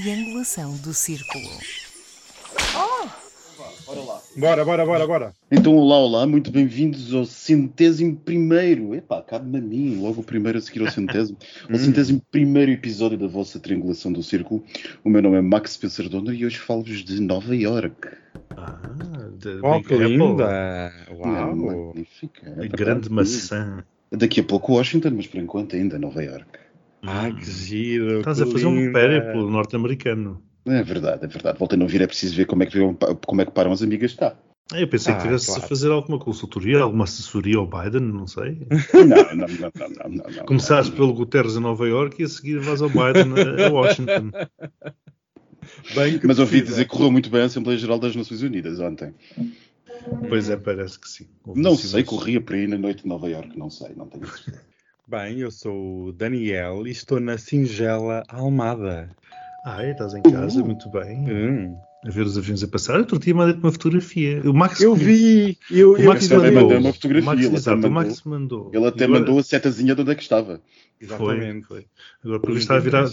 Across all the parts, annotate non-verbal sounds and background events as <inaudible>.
triangulação do círculo. Bora lá. Bora, bora, bora, bora. Então, olá, olá, muito bem-vindos ao centésimo primeiro. Epá, cabe-me a mim, logo o primeiro a seguir ao centésimo. <laughs> ao centésimo primeiro episódio da vossa triangulação do círculo. O meu nome é Max Pensardona e hoje falo-vos de Nova York. Ah, de Oh, que linda. É Uau. magnífica. É A verdade. grande maçã. Daqui a pouco Washington, mas por enquanto ainda Nova York. Ai, que giro. Estás que a fazer um linda. périplo norte-americano. É verdade, é verdade. Voltei a não vir, é preciso ver como é que, como é que param as amigas cá. Ah, Eu pensei Ah, que tivesse claro. a fazer alguma consultoria, alguma assessoria ao Biden, não sei. <laughs> Não, não, não, não, não, não, não. pelo Guterres em Nova York e a seguir vais ao Biden a a Washington. Bem Mas ouvi dizer que correu muito bem a Assembleia Geral das Nações Unidas ontem. Pois é, parece que sim. Houve Não sei, corria por aí na noite de Nova York, não sei, não tenho certeza. Bem, eu sou o Daniel e estou na singela Almada. Ah, estás em casa, muito bem. Hum. A ver os aviões a passar. Outro dia mandei-te uma fotografia. O Max Eu vi. Eu, O Max mandou. mandou uma fotografia, O Max, ele até exato, o mandou. Max mandou. Ele até agora- mandou a setazinha de onde é que estava. Exatamente. Foi, foi. Agora, porque está a virar,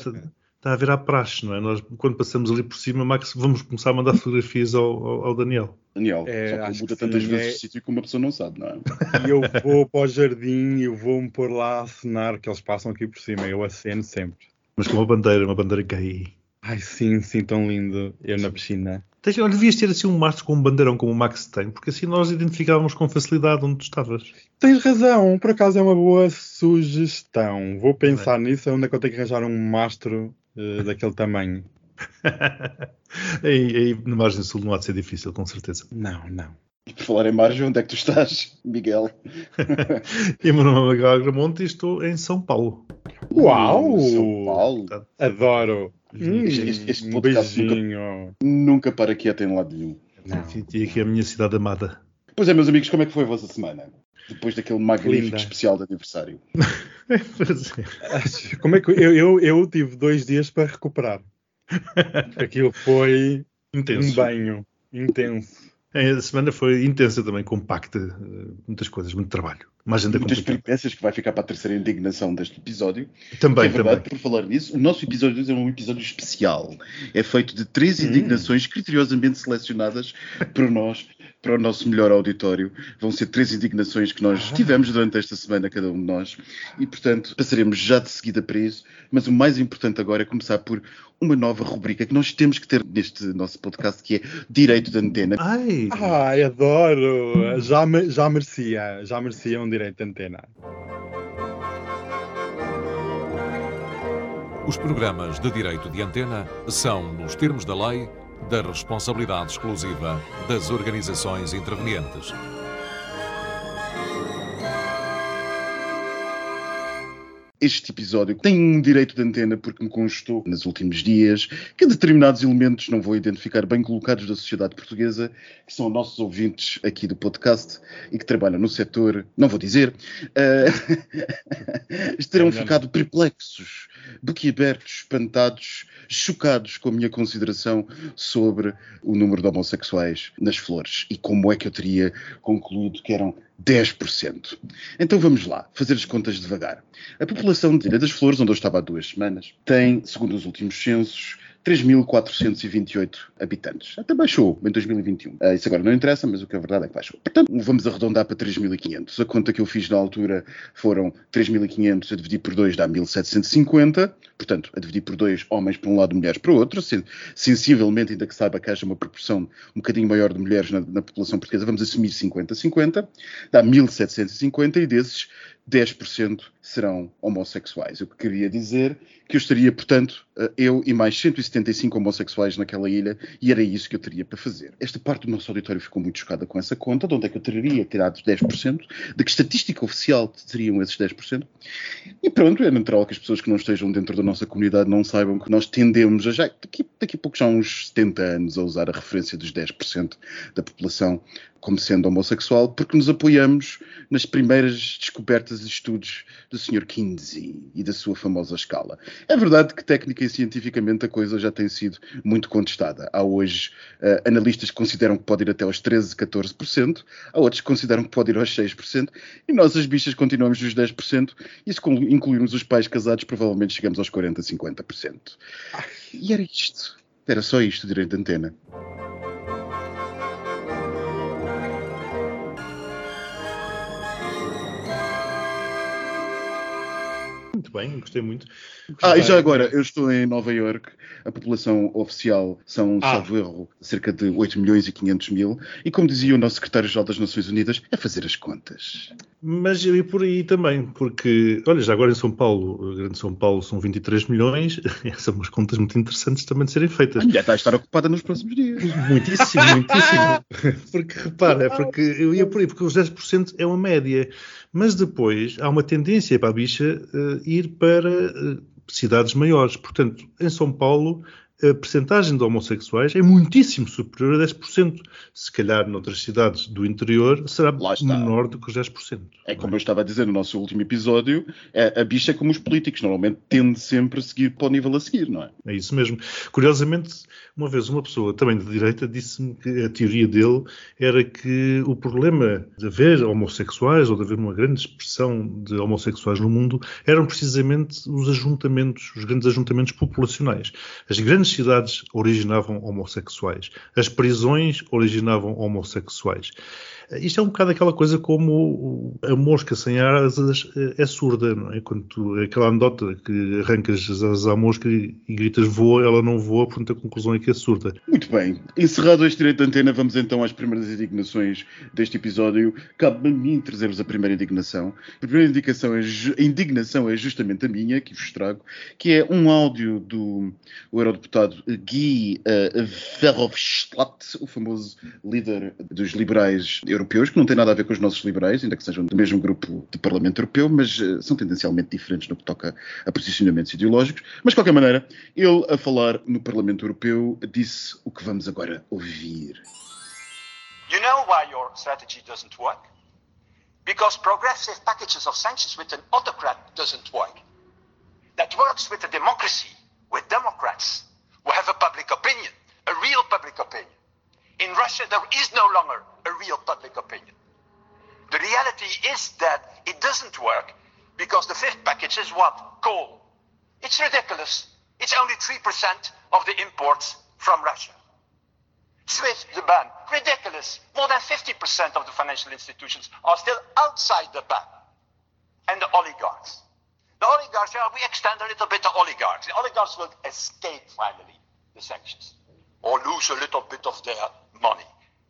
está a virar praxe, não é? Nós, quando passamos ali por cima, Max, vamos começar a mandar fotografias ao, ao- ao Daniel. Daniel, É, só que ele muda que tantas sim, vezes é- de sítio que uma pessoa não sabe, não é? <laughs> E eu vou para o jardim e eu vou-me pôr lá a acenar, que eles passam aqui por cima. Eu aceno sempre. Mas com uma bandeira, uma bandeira gay. Ai, sim, sim, tão lindo. Eu na piscina. Tens, olha, devias ter assim um mastro com um bandeirão como o Max tem, porque assim nós identificávamos com facilidade onde tu estavas. Tens razão, por acaso é uma boa sugestão. Vou pensar nisso, onde é que eu tenho que arranjar um mastro eh, daquele tamanho. <laughs> aí, aí na margem sul não há de ser difícil, com certeza. Não, não. E por falar em margem, onde é que tu estás, Miguel? <laughs> E o meu nome é Miguel Agramonte e estou em São Paulo. Uau! São Paulo. Adoro! Hum, Este- este- este um podcast nunca- beijinho. Nunca para quieto em lado nenhum. Não. E aqui é a minha cidade amada. Pois é, meus amigos, como é que foi a vossa semana? Depois daquele magnífico Linda. especial de aniversário. <laughs> Como é que eu, eu, eu tive dois dias para recuperar? Aquilo foi um Intenso. banho intenso. É, A semana foi intensa também, compacta, eh, muitas coisas, muito trabalho. Uma agenda Muitas complicada. peripécias que vai ficar para a terceira indignação deste episódio. Também, é verdade, também. por falar nisso, o nosso episódio 2 é um episódio especial. É feito de três Hum. indignações criteriosamente selecionadas por nós, para o nosso melhor auditório. Vão ser três indignações que nós Ah. tivemos durante esta semana, cada um de nós. E, portanto, passaremos já de seguida para isso. Mas o mais importante agora é começar por uma nova rubrica que nós temos que ter neste nosso podcast, que é Direito de Antena. Ai, Ai, adoro! Já, me- já merecia, já merecia um direito de antena. Os programas de direito de antena são, nos termos da lei, da responsabilidade exclusiva das organizações intervenientes. Este episódio tem um direito de antena porque me constou nos últimos dias que determinados elementos, não vou identificar bem colocados da sociedade portuguesa, que são nossos ouvintes aqui do podcast e que trabalham no setor, não vou dizer, eh, <laughs> terão ficado perplexos, boquiabertos, espantados, chocados com a minha consideração sobre o número de homossexuais nas flores. E como é que eu teria concluído que eram 10%. Então vamos lá, fazer as contas devagar. A população de Ilha das Flores, onde eu estava há duas semanas, tem, segundo os últimos censos, 3.428 habitantes. Até baixou em 2021. Ah, isso agora não interessa, mas o que é verdade é que baixou. Portanto, vamos arredondar para 3.500. A conta que eu fiz na altura foram 3.500 a dividir por 2 dá 1.750. Portanto, a dividir por 2 homens para um lado, mulheres para o outro. Sen- Sensivelmente, ainda que saiba que haja uma proporção um bocadinho maior de mulheres na, na população portuguesa, vamos assumir 50-50. Dá 1.750 e desses 10% serão homossexuais. O que queria dizer que eu estaria, portanto, eh, eu e mais 175 homossexuais naquela ilha e era isso que eu teria para fazer. Esta parte do nosso auditório ficou muito chocada com essa conta, de onde é que eu teria tirado 10%, de que estatística oficial teriam esses 10%. E pronto, é natural que as pessoas que não estejam dentro da nossa comunidade não saibam que nós tendemos a já, daqui, daqui a pouco já há uns 70 anos, a usar a referência dos 10% da população como sendo homossexual, porque nos apoiamos nas primeiras descobertas e estudos do Sr. Kinsey e da sua famosa escala. É verdade que técnica e cientificamente a coisa já tem sido muito contestada. Há hoje uh, analistas que consideram que pode ir até aos 13, 14%, há outros que consideram que pode ir aos 6%, e nós as bichas continuamos nos 10%, e se incluirmos os pais casados, provavelmente chegamos aos 40, 50%. E era isto. Era só isto, direito de antena. Bem, gostei muito. Ah, e já agora, eu estou em Nova York, a população oficial são, Ah. salvo erro, cerca de 8 milhões e 500 mil, e como dizia o nosso secretário-geral das Nações Unidas, é fazer as contas. Mas eu ia por aí também, porque, olha, já agora em São Paulo, Grande São Paulo são 23 milhões, essas <laughs> são umas contas muito interessantes também de serem feitas. A mulher está a estar ocupada nos próximos dias. Muitíssimo, <laughs> muitíssimo. Porque repara, é porque eu ia por aí, porque os 10% é uma média. Mas depois há uma tendência para a bicha eh, ir para eh, cidades maiores. Portanto, em São Paulo, a percentagem de homossexuais é muitíssimo superior a 10%. Se calhar noutras cidades do interior será menor do que os 10%. É como eu estava a dizer no nosso último episódio, é, a bicha é como os políticos, normalmente tende sempre a seguir para o nível a seguir, não é? É isso mesmo. Curiosamente, uma vez uma pessoa também de direita disse-me que a teoria dele era que o problema de haver homossexuais ou de haver uma grande expressão de homossexuais no mundo eram precisamente os ajuntamentos, os grandes ajuntamentos populacionais. As grandes cidades originavam homossexuais. As prisões originavam homossexuais. Isto é um bocado aquela coisa como a mosca sem asas é surda, não é? Quando tu, aquela anedota que arrancas as asas à mosca e, gritas voa, ela não voa, portanto a conclusão é que é surda. Muito bem. Encerrado este direito de antena, vamos então às primeiras indignações deste episódio. Cabe-me a mim trazer-vos a primeira indignação. A primeira indicação é indignação é justamente a minha, que vos trago, que é um áudio do o eurodeputado Guy uh, Verhofstadt, o famoso líder dos liberais europeus, que não tem nada a ver com os nossos liberais, ainda que sejam do mesmo grupo de Parlamento Europeu, mas uh, são tendencialmente diferentes no que toca a posicionamentos ideológicos. Mas, de qualquer maneira, ele, a falar no Parlamento Europeu, disse o que vamos agora ouvir. You know why your strategy doesn't work? Because progressive packages of sanctions with an autocrat doesn't work. That works with a democracy, with Democrats who have a public opinion, a real public opinion. In Russia, there is no longer a real public opinion. The reality is that it doesn't work because the fifth package is what? Coal. It's ridiculous. It's only 3% of the imports from Russia. SWIFT, the ban, ridiculous. More than 50% of the financial institutions are still outside the ban. And the oligarchs. The oligarchs, shall we extend a little bit to oligarchs? The oligarchs will escape finally the sanctions or lose a little bit of their money.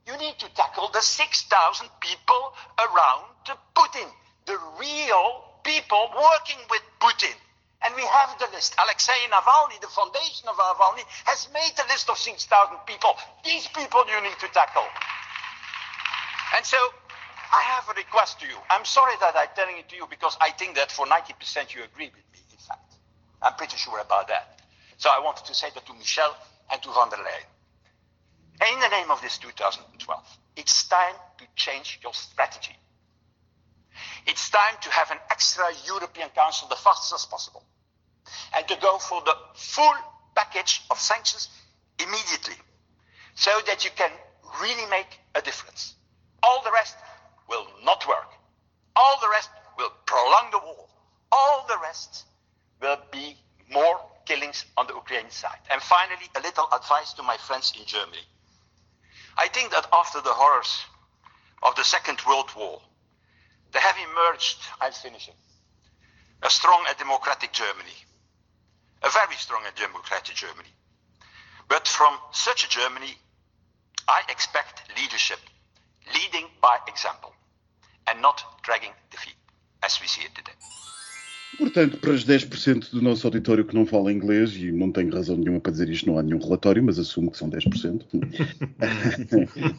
You need to tackle the 6,000 people around Putin, the real people working with Putin. And we have the list. Alexei Navalny, the foundation of Navalny, has made the list of 6,000 people. These people you need to tackle. And so I have a request to you. I'm sorry that I'm telling it to you because I think that for 90% you agree with me, in fact. I'm pretty sure about that. So I wanted to say that to Michel and to van der Leyen. In the name of this 2012, it's time to change your strategy. It's time to have an extra European Council the fastest as possible and to go for the full package of sanctions immediately so that you can really make a difference. All the rest will not work. All the rest will prolong the war. All the rest will be more killings on the Ukrainian side. And finally, a little advice to my friends in Germany. I think that after the horrors of the Second World War, there have emerged, I'm finishing, a strong and democratic Germany. A very strong and democratic Germany. But from such a Germany, I expect leadership, leading by example, and not dragging the feet, as we see it today. Portanto, para os 10% do nosso auditório que não fala inglês, e não tenho razão nenhuma para dizer isto, não há nenhum relatório, mas assumo que são 10%. <laughs>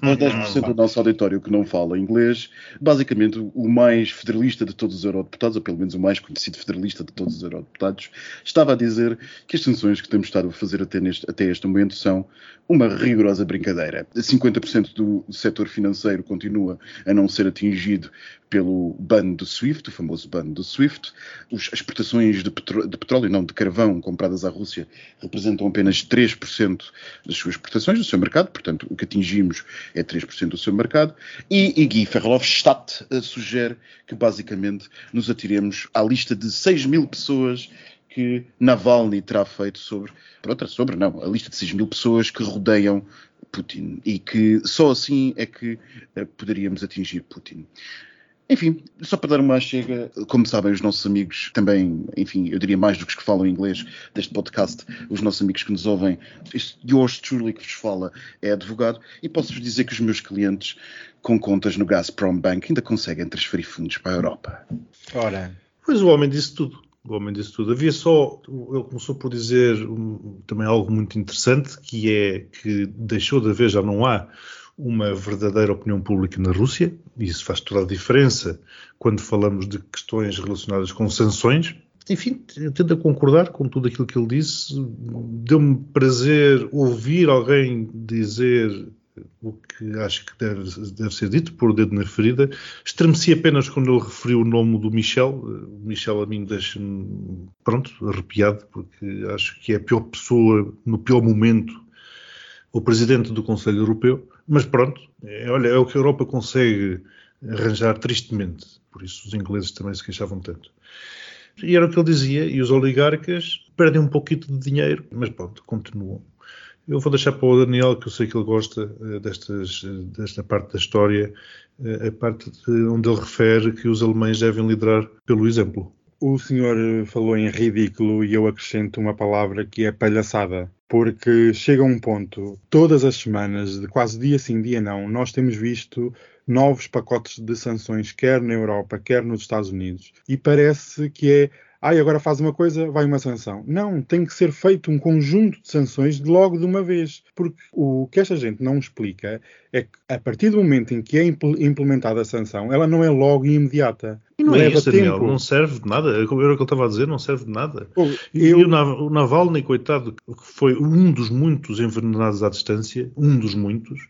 para os 10% do nosso auditório que não fala inglês, basicamente o mais federalista de todos os eurodeputados, ou pelo menos o mais conhecido federalista de todos os eurodeputados, estava a dizer que as sanções que temos estado a fazer até, neste, até este momento são uma rigorosa brincadeira. 50% do setor financeiro continua a não ser atingido pelo ban do SWIFT, o famoso ban do SWIFT. Os, as exportações de, petro, de, petróleo, não de carvão, compradas à Rússia, representam apenas 3% das suas exportações, do seu mercado, portanto, o que atingimos é 3% do seu mercado. E, e Guy Verhofstadt uh, sugere que, basicamente, nos atiremos à lista de 6 mil pessoas que Navalny terá feito sobre, pronto, sobre não, a lista de 6 mil pessoas que rodeiam Putin e que só assim é que uh, poderíamos atingir Putin. Enfim, só para dar uma chega, como sabem os nossos amigos, também, enfim, eu diria mais do que os que falam inglês deste podcast, os nossos amigos que nos ouvem, yours truly que vos fala é advogado, e posso-vos dizer que os meus clientes com contas no Gazprom Bank ainda conseguem transferir fundos para a Europa. Ora. Pois o homem disse tudo. O homem disse tudo. Havia só, ele começou por dizer um, também algo muito interessante, que é que deixou de haver, já não há uma verdadeira opinião pública na Rússia, e isso faz toda a diferença quando falamos de questões relacionadas com sanções. Enfim, eu tento a concordar com tudo aquilo que ele disse. Deu-me prazer ouvir alguém dizer o que acho que deve, deve, ser dito, por dedo na ferida. Estremeci apenas quando ele referiu o nome do Michel. O Michel a mim deixa-me, pronto, arrepiado, porque acho que é a pior pessoa, no pior momento, o presidente do Conselho Europeu. Mas pronto, é, olha, é o que a Europa consegue arranjar tristemente. Por isso os ingleses também se queixavam tanto. E era o que ele dizia, e os oligarcas perdem um pouquinho de dinheiro, mas pronto, continuam. Eu vou deixar para o Daniel, que eu sei que ele gosta uh, destas, uh, desta parte da história, uh, a parte de, onde ele refere que os alemães devem liderar pelo exemplo. O senhor falou em ridículo e eu acrescento uma palavra que é palhaçada porque chega um ponto, todas as semanas, de quase dia sim, dia não, nós temos visto novos pacotes de sanções, quer na Europa, quer nos Estados Unidos, e parece que é ah, agora faz uma coisa, vai uma sanção. Não, tem que ser feito um conjunto de sanções logo de uma vez. Porque o que esta gente não explica é que a partir do momento em que é implementada a sanção, ela não é logo e imediata. E não é isso, Daniel, não serve de nada. Era o que eu estava a dizer, não serve de nada. E, eu... o Navalny, coitado, que foi um dos muitos envenenados à distância, um dos muitos,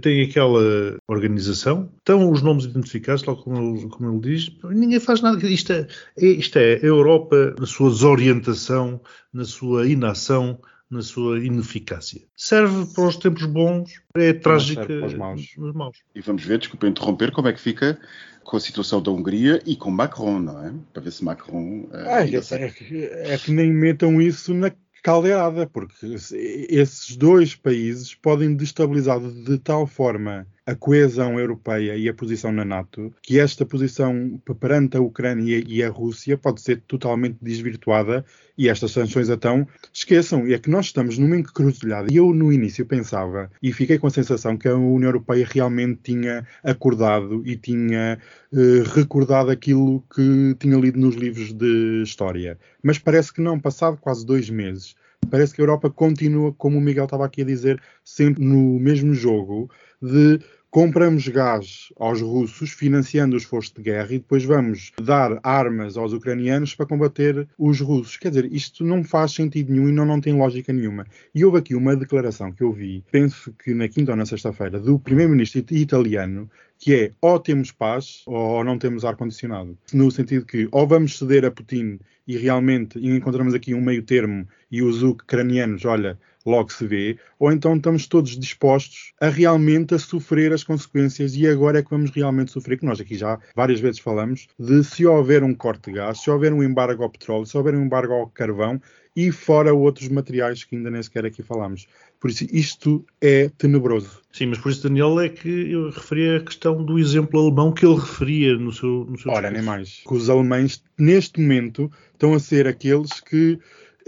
tem aquela organização, estão os nomes identificados, tal como ele, como ele diz, ninguém faz nada. Isto é, é, isto é a Europa na sua desorientação, na sua inação, na sua ineficácia. Serve para os tempos bons, é trágica para os maus. nos maus. E vamos ver, desculpa interromper, como é que fica com a situação da Hungria e com Macron, não é? Para ver se Macron. Uh, ah, é, que, é que nem metam isso na caldeirada, porque esses dois países podem destabilizar de tal forma a coesão europeia e a posição na NATO, que esta posição perante a Ucrânia e a Rússia pode ser totalmente desvirtuada e estas sanções então esqueçam. É que nós estamos numa encruzilhada. E eu no início pensava e fiquei com a sensação que a União Europeia realmente tinha acordado e tinha eh, recordado aquilo que tinha lido nos livros de história. Mas parece que não, passado quase dois meses. Parece que a Europa continua, como o Miguel estava aqui a dizer, sempre no mesmo jogo de compramos gás aos russos, financiando os esforço de guerra, e depois vamos dar armas aos ucranianos para combater os russos. Quer dizer, isto não faz sentido nenhum e não, não tem lógica nenhuma. E houve aqui uma declaração que eu vi, penso que na quinta ou na sexta-feira, do primeiro-ministro italiano, que é ou temos paz ou não temos ar-condicionado. No sentido que ou vamos ceder a Putin e realmente encontramos aqui um meio termo e os ucranianos, olha, logo se vê, ou então estamos todos dispostos a realmente a sofrer as consequências e agora é que vamos realmente sofrer, que nós aqui já várias vezes falamos, de se houver um corte de gás, se houver um embargo ao petróleo, se houver um embargo ao carvão e fora outros materiais que ainda nem sequer aqui falamos. Por isso, isto é tenebroso. Sim, mas por isso, Daniel, é que eu referi a questão do exemplo alemão que ele referia no seu, no seu Ora, discurso. nem mais. Que os alemães, neste momento, estão a ser aqueles que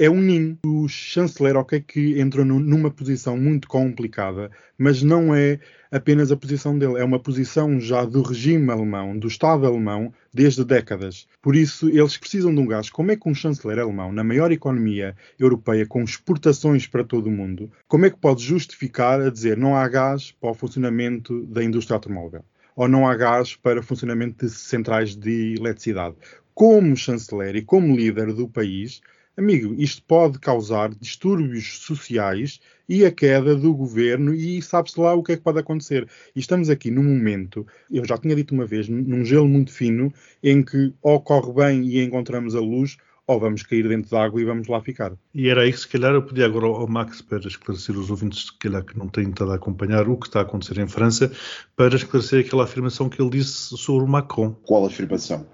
é um ninho. O chanceler, ok, que entrou numa posição muito complicada, mas não é apenas a posição dele, é uma posição já do regime alemão, do Estado alemão, desde décadas. Por isso, eles precisam de um gás. Como é que um chanceler alemão, na maior economia europeia, com exportações para todo o mundo, como é que pode justificar a dizer não há gás para o funcionamento da indústria automóvel? Ou não há gás para o funcionamento de centrais de eletricidade? Como chanceler e como líder do país, Amigo, isto pode causar distúrbios sociais e a queda do governo, e sabe-se lá o que é que pode acontecer. E estamos aqui num momento, eu já tinha dito uma vez, num gelo muito fino, em que ou corre bem e encontramos a luz, ou vamos cair dentro d'água e vamos lá ficar. E era aí que se calhar eu podia agora ao Max para esclarecer os ouvintes se calhar que não têm estado a acompanhar o que está a acontecer em França, para esclarecer aquela afirmação que ele disse sobre o Macron. Qual afirmação?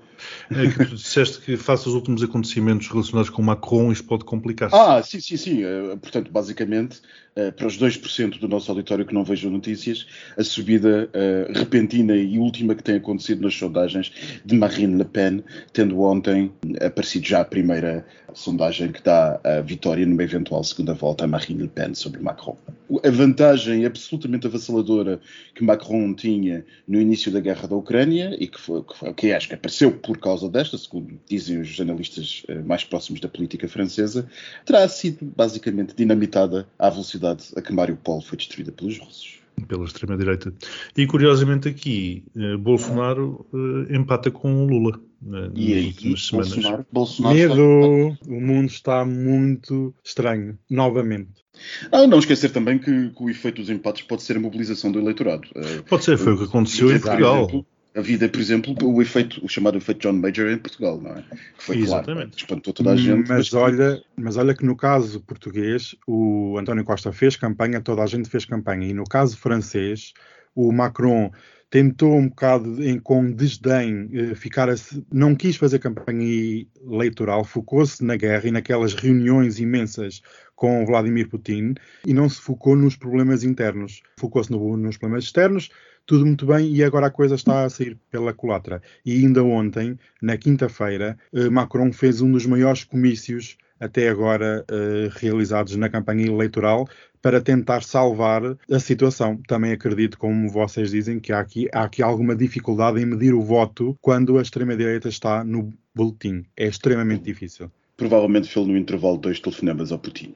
É que tu disseste que face aos últimos acontecimentos relacionados com Macron, isto pode complicar-se. Ah, sim, sim, sim. Uh, portanto, basicamente, uh, para os 2% do nosso auditório que não vejam notícias, a subida uh, repentina e última que tem acontecido nas sondagens de Marine Le Pen, tendo ontem aparecido já a primeira sondagem que dá a vitória numa eventual segunda volta a Marine Le Pen sobre Macron. A vantagem absolutamente avassaladora que Macron tinha no início da guerra da Ucrânia e que, foi, que, acho que apareceu por causa desta, segundo dizem os jornalistas eh, mais próximos da política francesa, terá sido basicamente dinamitada à velocidade a que Mariupol foi destruída pelos russos pela extrema-direita. E curiosamente aqui, eh, Bolsonaro eh, empata com o Lula. Né, e aí, Bolsonaro, Bolsonaro Medo, o mundo está muito estranho, novamente. Ah, não esquecer também que, que, o efeito dos empates pode ser a mobilização do eleitorado. Pode ser, foi o que aconteceu em Portugal a vida, por exemplo, o efeito, o chamado efeito John Major em Portugal, não é? Que foi Exatamente. claro, espantou toda a gente. Mas, mas, olha, mas olha que no caso português, o António Costa fez campanha, toda a gente fez campanha, e no caso francês, o Macron tentou um bocado em, com desdém eh, ficar a, não quis fazer campanha eleitoral, focou-se na guerra e naquelas reuniões imensas com Vladimir Putin e não se focou nos problemas internos, focou-se no, nos problemas externos, tudo muito bem e agora a coisa está a sair pela culatra. E ainda ontem, na quinta-feira, eh, Macron fez um dos maiores comícios até agora uh, realizados na campanha eleitoral para tentar salvar a situação. Também acredito, como vocês dizem, que há aqui, há aqui alguma dificuldade em medir o voto quando a extrema-direita está no boletim. É extremamente difícil provavelmente fez no intervalo dois telefonemas ao Putin.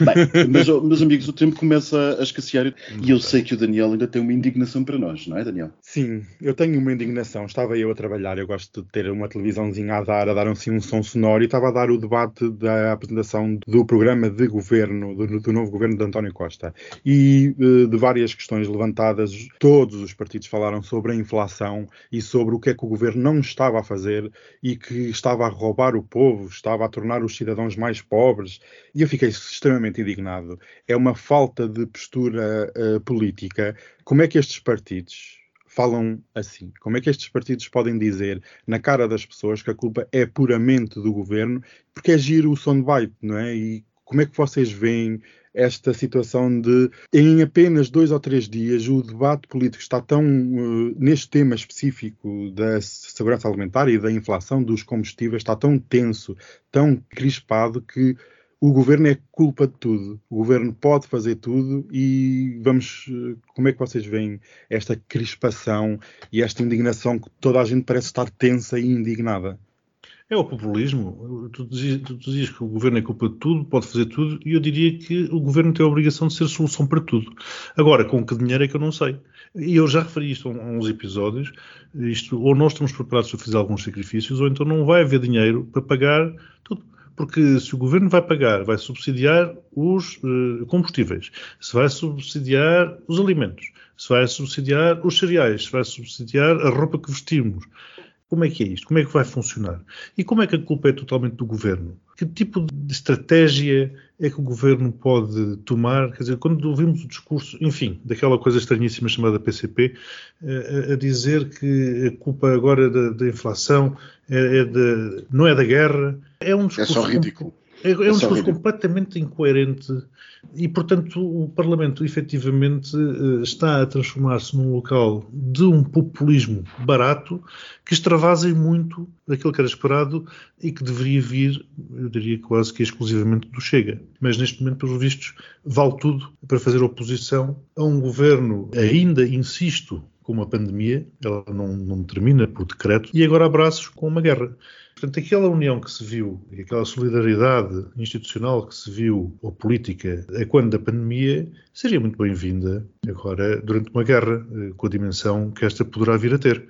Bem, <laughs> mas, meus amigos, o tempo começa a escassear e eu sei que o Daniel ainda tem uma indignação para nós, não é, Daniel? Sim, eu tenho uma indignação. Estava eu a trabalhar, eu gosto de ter uma televisãozinha a dar, a dar assim um som sonoro e estava a dar o debate da apresentação do programa de governo, do, do novo governo de António Costa. E eh, de várias questões levantadas, todos os partidos falaram sobre a inflação e sobre o que é que o governo não estava a fazer e que estava a roubar o povo, estava a tornar os cidadãos mais pobres. E eu fiquei extremamente indignado. É uma falta de postura uh, política. Como é que estes partidos falam assim? Como é que estes partidos podem dizer na cara das pessoas que a culpa é puramente do governo? Porque é giro o soundbite, não é? E como é que vocês veem esta situação de, em apenas dois ou três dias, o debate político está tão, uh, neste tema específico da segurança alimentar e da inflação dos combustíveis, está tão tenso, tão crispado, que o governo é culpa de tudo. O governo pode fazer tudo e vamos. Uh, como é que vocês veem esta crispação e esta indignação que toda a gente parece estar tensa e indignada? É o populismo. Tu dizias, tu dizias, que o governo é culpa de tudo, pode fazer tudo, e eu diria que o governo tem a obrigação de ser solução para tudo. Agora, com que dinheiro é que eu não sei. E eu já referi isto a uns episódios. Isto, ou nós estamos preparados para fazer alguns sacrifícios, ou então não vai haver dinheiro para pagar tudo. Porque se o governo vai pagar, vai subsidiar os uh, combustíveis, se vai subsidiar os alimentos, se vai subsidiar os cereais, se vai subsidiar a roupa que vestimos, como é que é isto? Como é que vai funcionar? E como é que a culpa é totalmente do governo? Que tipo de estratégia é que o governo pode tomar? Quer dizer, quando ouvimos o discurso, enfim, daquela coisa estranhíssima chamada PCP, a, a dizer que a culpa agora da, da inflação é, é de, não é da guerra, é um discurso. É só ridículo. É, é um discurso completamente incoerente e, portanto, o Parlamento efetivamente eh, está a transformar-se num local de um populismo barato que extravasem muito daquilo que era esperado e que deveria vir, eu diria quase que exclusivamente do Chega. Mas neste momento, pelos vistos, vale tudo para fazer oposição a um governo, ainda insisto, com uma pandemia, ela não, não termina por decreto, e agora abraços com uma guerra. Portanto, aquela união que se viu, aquela solidariedade institucional que se viu, ou política, a quando da pandemia, seria muito bem-vinda agora durante uma guerra, eh, com a dimensão que esta poderá vir a ter.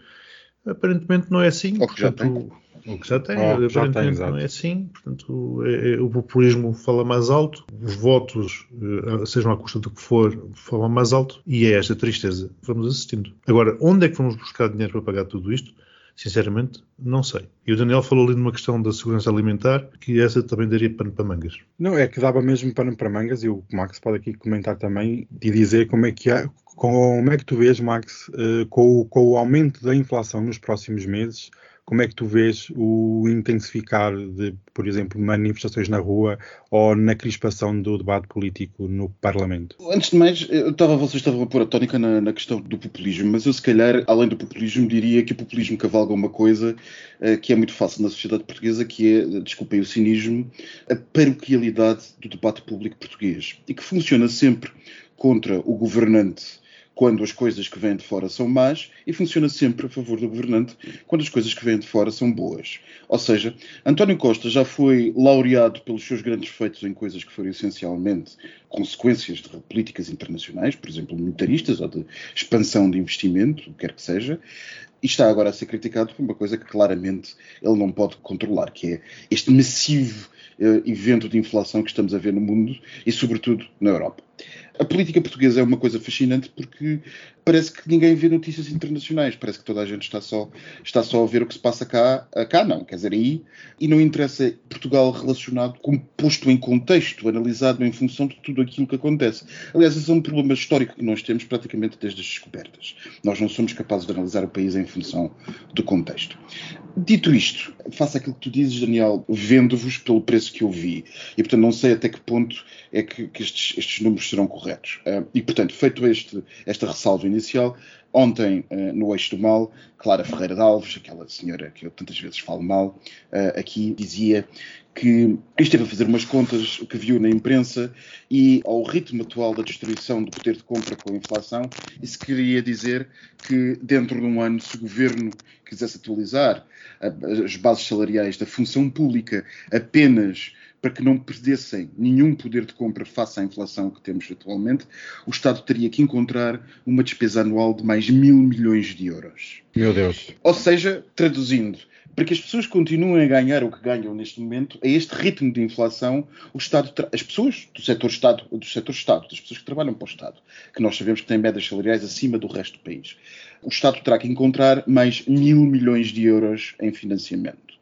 Aparentemente não é assim, ou que já tem. O que já tem, oh, já aparentemente tem, não é assim, portanto, é, é, o populismo fala mais alto, os votos, eh, sejam à custa do que for, falam mais alto, e é esta tristeza que vamos assistindo. Agora, onde é que vamos buscar dinheiro para pagar tudo isto? Sinceramente, não sei. E o Daniel falou ali numa questão da segurança alimentar, que essa também daria pano para mangas. Não, é que dava mesmo pano para mangas, e o Max pode aqui comentar também e dizer como é que é, como é que tu vês, Max, uh, com, com o aumento da inflação nos próximos meses, como é que tu vês o intensificar de, por exemplo, manifestações na rua ou na crispação do debate político no Parlamento? Antes de mais, eu estava, vocês estavam a pôr a tónica na, na, questão do populismo, mas eu se calhar, além do populismo, diria que o populismo cavalga uma coisa uh, que é muito fácil na sociedade portuguesa, que é, desculpem o cinismo, a paroquialidade do debate público português e que funciona sempre contra o governante quando as coisas que vêm de fora são más e funciona sempre a favor do governante quando as coisas que vêm de fora são boas. Ou seja, António Costa já foi laureado pelos seus grandes feitos em coisas que foram essencialmente consequências de políticas internacionais, por exemplo, militaristas ou de expansão de investimento, o que quer que seja, e está agora a ser criticado por uma coisa que claramente ele não pode controlar, que é este massivo uh, evento de inflação que estamos a ver no mundo e, sobretudo, na Europa. A política portuguesa é uma coisa fascinante porque parece que ninguém vê notícias internacionais, parece que toda a gente está só, está só a ver o que se passa cá, cá não, quer dizer, aí, e não interessa Portugal relacionado com posto em contexto, analisado em função de tudo aquilo que acontece. Aliás, esse é um problema histórico que nós temos praticamente desde as descobertas. Nós não somos capazes de analisar o país em função do contexto. Dito isto, faça aquilo que tu dizes, Daniel, vendo-vos pelo preço que eu vi, e portanto não sei até que ponto é que, que estes, estes números serão corretos. Uh, e, portanto, feito este, esta ressalva inicial, ontem, uh, no Eixo do Mal, Clara Ferreira de Alves, aquela senhora que eu tantas vezes falo mal, uh, aqui dizia que esteve a fazer umas contas que viu na imprensa e ao ritmo atual da destruição do poder de compra com a inflação, isso queria dizer que dentro de um ano, se o governo quisesse atualizar as bases salariais da função pública apenas para que não perdessem nenhum poder de compra face à inflação que temos atualmente, o Estado teria que encontrar uma despesa anual de mais mil milhões de euros. Meu Deus. Ou seja, traduzindo, para que as pessoas continuem a ganhar o que ganham neste momento, a este ritmo de inflação, o Estado, as pessoas do setor Estado, do setor Estado, das pessoas que trabalham para o Estado, que nós sabemos que têm médias salariais acima do resto do país, o Estado terá que encontrar mais mil milhões de euros em financiamento.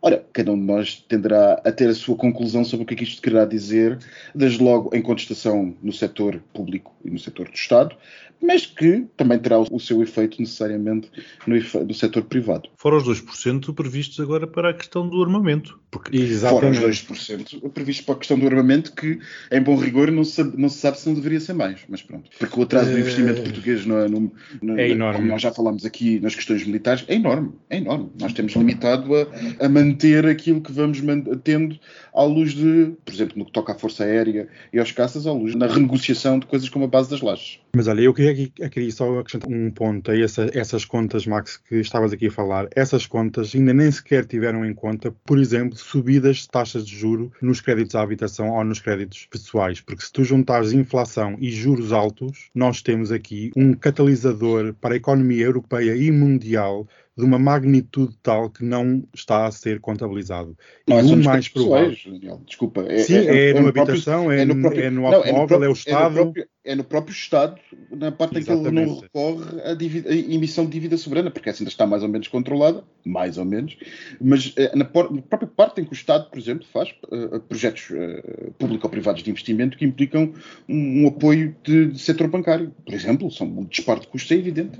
Ora, cada um de nós tenderá a ter a sua conclusão sobre o que é que isto quererá dizer, desde logo em contestação no setor público e no setor do Estado, mas que também terá o seu efeito necessariamente no, no setor privado. Fora os 2% previstos agora para a questão do armamento. Porque... Exatamente. Fora os 2% previstos para a questão do armamento, que em bom rigor não se, sabe, não se sabe se não deveria ser mais, mas pronto. Porque o atraso do investimento português no, no, no, é enorme. Como nós já falámos aqui nas questões militares, é enorme, é enorme. Nós temos limitado a, a manter aquilo que vamos tendo à luz de, por exemplo, no que toca à Força Aérea e aos caças, à luz na renegociação de coisas como a base das lajes. Mas olha, eu queria, eu queria só acrescentar um ponto a essa, essas contas, Max, que estavas aqui a falar. Essas contas ainda nem sequer tiveram em conta, por exemplo, subidas de taxas de juro nos créditos à habitação ou nos créditos pessoais. Porque se tu juntares inflação e juros altos, nós temos aqui um catalisador para a economia europeia e mundial de uma magnitude tal que não está a ser contabilizado. E não, é o mais provável. Desculpa. É, Sim, é, é, é no habitação, é, no, próprio, é no automóvel, é, o Estado. Próprio, é no próprio Estado, na parte Exatamente. em que ele não recorre à, dívida, à, emissão de dívida soberana, porque essa ainda está mais ou menos controlada, mais ou menos, mas na, própria parte em que o Estado, por exemplo, faz uh, projetos uh, público ou privados de investimento que implicam um, um apoio de, de setor bancário. Por exemplo, são um disparo de custos, é evidente.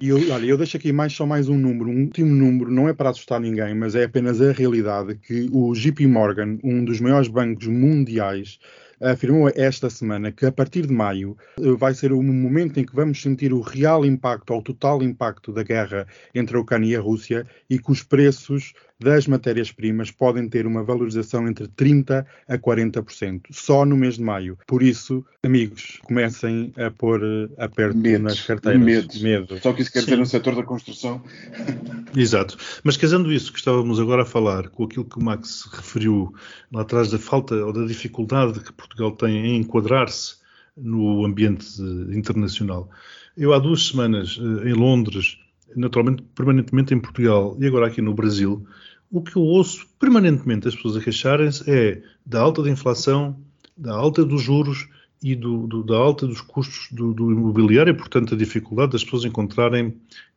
E eu, olha, eu deixo aqui mais só mais um número, um último número, não é para assustar ninguém, mas é apenas a realidade que o JP Morgan, um dos maiores bancos mundiais, afirmou esta semana que a partir de maio eh, vai ser o momento em que vamos sentir o real impacto, ou o total impacto da guerra entre a Ucrânia e a Rússia e que os preços das matérias-primas podem ter uma valorização entre 30% a 40%, só no mês de maio. Por isso, amigos, comecem a pôr eh, aperto Medos, nas carteiras. medos. Medo. Só que isso quer dizer no setor da construção. <laughs> Exato. Mas casando isso que estávamos agora a falar com aquilo que o Max referiu lá atrás da falta ou da dificuldade que Portugal tem em enquadrar-se no ambiente eh, internacional. Eu há duas semanas eh, em Londres, naturalmente permanentemente em Portugal e agora aqui no Brasil, o que eu ouço permanentemente as pessoas a queixarem-se é da alta da inflação, da alta dos juros e do, do, da alta dos custos do, do imobiliário, e, portanto, a dificuldade das pessoas encontrarem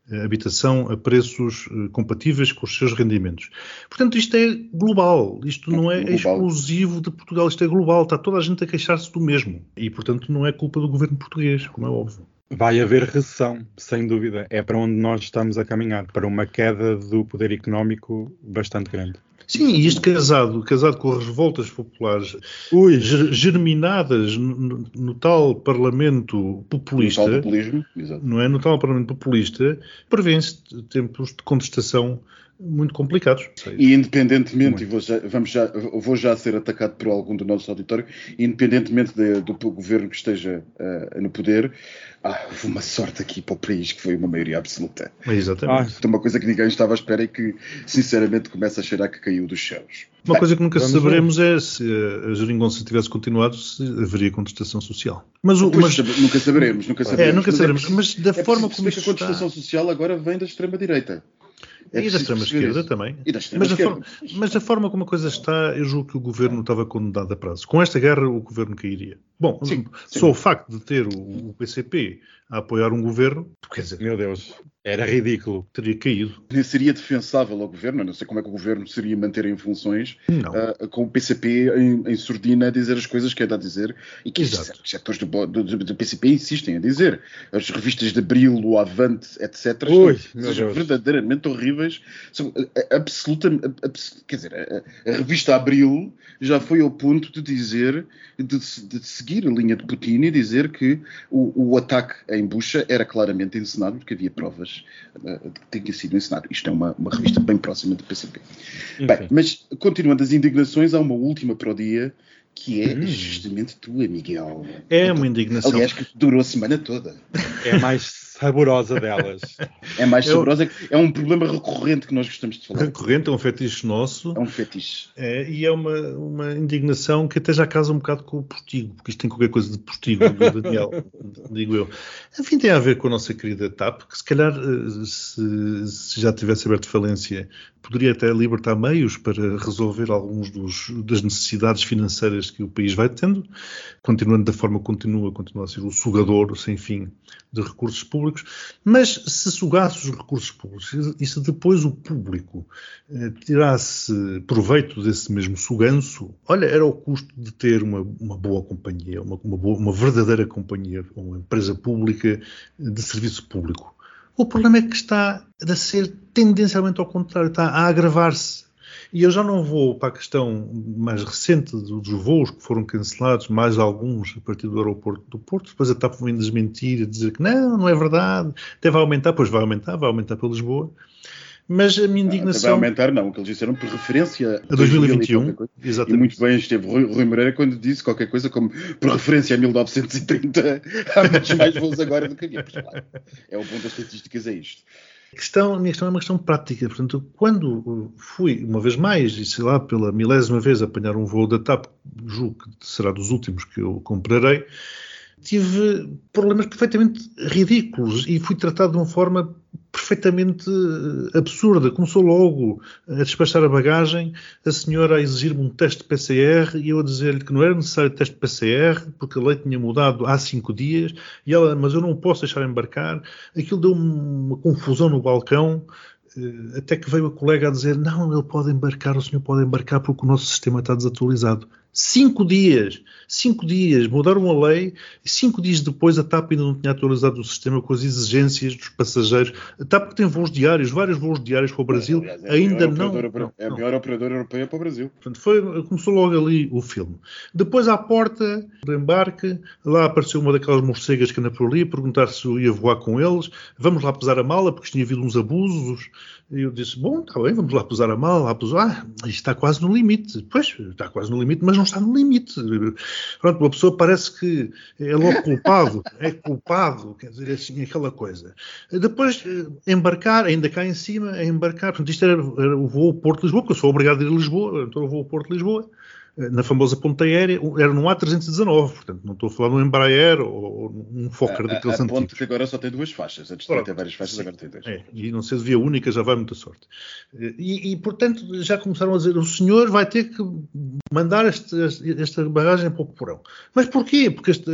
eh, habitação a preços eh, compatíveis com os seus rendimentos. Portanto, isto é global, isto não é Global. exclusivo de Portugal, isto é global, está toda a gente a queixar-se do mesmo. E, portanto, não é culpa do governo português, como é óbvio. Vai haver recessão, sem dúvida. É para onde nós estamos a caminhar, para uma queda do poder económico bastante grande. Sim, e isto casado, casado com as revoltas populares Ui, ger- germinadas no, no tal parlamento populista, Tal populismo. Exato. não é? No tal parlamento populista, prevêem-se tempos de contestação muito complicados. E independentemente, Muito. e vou já, vamos já, vou já ser atacado por algum do nosso auditório, independentemente de- do governo que esteja eh, no poder, ah, houve uma sorte aqui para o país que foi uma maioria absoluta. É exatamente. É uma coisa que ninguém estava à espera e que, sinceramente, começa a cheirar que caiu dos céus. Uma coisa que nunca saberemos é se a geringonça tivesse continuado, se haveria contestação social. Mas, o, mas nunca saberemos, nunca saberemos. é, nunca Mas saberemos. preciso- Mas da é forma como que a contestação está... social agora vem da extrema-direita. É E da preciso extrema perceber esquerda isso. também. Extrema Mas da, esquerda. forma, mas da forma como a coisa está, eu julgo que o governo estava condenado a prazo. Com esta guerra, o governo cairia. Bom, Sim, sim. só o facto de ter o, o PCP a apoiar um governo, quer dizer, meu Deus, era ridículo. teria caído. Nem seria defensável ao governo, eu não sei como é que o governo seria manter em funções ah, com o PCP em, em surdina a dizer as coisas que é de a dizer e que Exato. os setores do, do, do- PCP insistem a dizer. As revistas de Abril, o Avante, etc. Ui, são, meu Deus. verdadeiramente horríveis. São absoluta, ah, abs- quer dizer, a, a revista Abril já foi ao ponto de dizer, de, de seguir a linha de Putin e dizer que o, o ataque em Bucha era claramente encenado, porque havia provas ah, de que tinha sido encenado. Isto é uma, uma revista bem próxima do PCP. Bem, mas continuando as indignações, há uma última para o dia que é Hum. justamente tua, Miguel. É uma indignação. Aliás, que durou a semana toda. É mais saborosa delas. É mais Eu- saborosa. É um problema recorrente que nós gostamos de falar. recorrente, é um fetiche nosso. É um fetiche. É, e é uma, uma indignação que até já casa um bocado com o postigo, porque isto tem qualquer coisa de postigo, Daniel, <laughs> digo eu. Enfim, tem a ver com a nossa querida TAP, que se calhar, eh, se, se já tivesse aberto falência, poderia até libertar meios para resolver alguns dos, das necessidades financeiras que o país vai tendo, continuando da forma que continua, continua a ser o sugador sem fim de recursos públicos, mas se sugasse os recursos públicos e se depois o público eh, tirasse proveito desse mesmo suganço, olha, era o custo de ter uma, uma boa companhia, uma, uma, boa- uma verdadeira companhia, uma empresa pública de serviço público. O problema é que está a ser tendencialmente ao contrário, está a agravar-se. E eu já não vou para a questão mais recente dos voos que foram cancelados, mais alguns a partir do aeroporto do Porto. Depois a TAP vem desmentir, a dizer que não, não é verdade, até vai aumentar, pois vai aumentar, vai aumentar para Lisboa. Mas a minha Vai indignação. aumentar, não. O que eles disseram por referência A 2021, e qualquer coisa. E exatamente. muito bem esteve Rui, Rui Moreira quando disse qualquer coisa como por referência a 1930 há muitos mais voos agora do que havia. Claro, é o ponto das estatísticas, é isto. A questão, a minha questão é uma questão prática. Portanto, quando fui, uma vez mais, e sei lá, pela milésima vez, apanhar um voo da TAP, julgo que será dos últimos que eu comprarei, tive problemas perfeitamente ridículos e fui tratado de uma forma perfeitamente eh, absurda. Começou logo a despachar a bagagem, a senhora a exigir-me um teste de PCR e eu a dizer-lhe que não era necessário teste de PCR porque a lei tinha mudado há cinco dias e ela, mas eu não posso deixar embarcar. Aquilo deu uma confusão no balcão. eh, Até que veio a colega a dizer: Não, ele pode embarcar, o senhor pode embarcar porque o nosso sistema está desatualizado. Cinco dias. Cinco dias. Mudaram a lei. Cinco dias depois a TAP ainda não tinha atualizado o sistema com as exigências dos passageiros. A TAP tem voos diários, vários voos diários para o Brasil. Aliás, é ainda não, não, É a maior operadora europeia para o Brasil. Portanto, foi, começou logo ali o filme. Depois, à porta do embarque, lá apareceu uma daquelas morcegas que anda por ali perguntar se eu ia voar com eles. Vamos lá pesar a mala, porque tinha havido uns abusos. E eu disse: Bom, está bem, vamos lá pesar a mala. Lá pesou. Ah, isto está quase no limite. Pois, está quase no limite, mas não está no limite. Pronto, uma pessoa parece que é logo culpado, é culpado, quer dizer, assim, aquela coisa. Depois, eh, embarcar, ainda cá em cima, embarcar. Portanto, isto era, era o voo Porto-Lisboa, porque eu sou obrigado a ir a Lisboa, então eu vou ao Porto-Lisboa na famosa ponta aérea, era no A319, portanto, não estou a falar num Embraer ou, num Fokker A, daqueles a, a ponte antigos. que agora só tem duas faixas. Antes de ter várias faixas, Sim. agora tem duas. É, e não sei se via única, já vai muita sorte. Eh, E, e, portanto, já começaram a dizer: o senhor vai ter que mandar este- este- esta bagagem para o porão. Mas porquê? Porque este-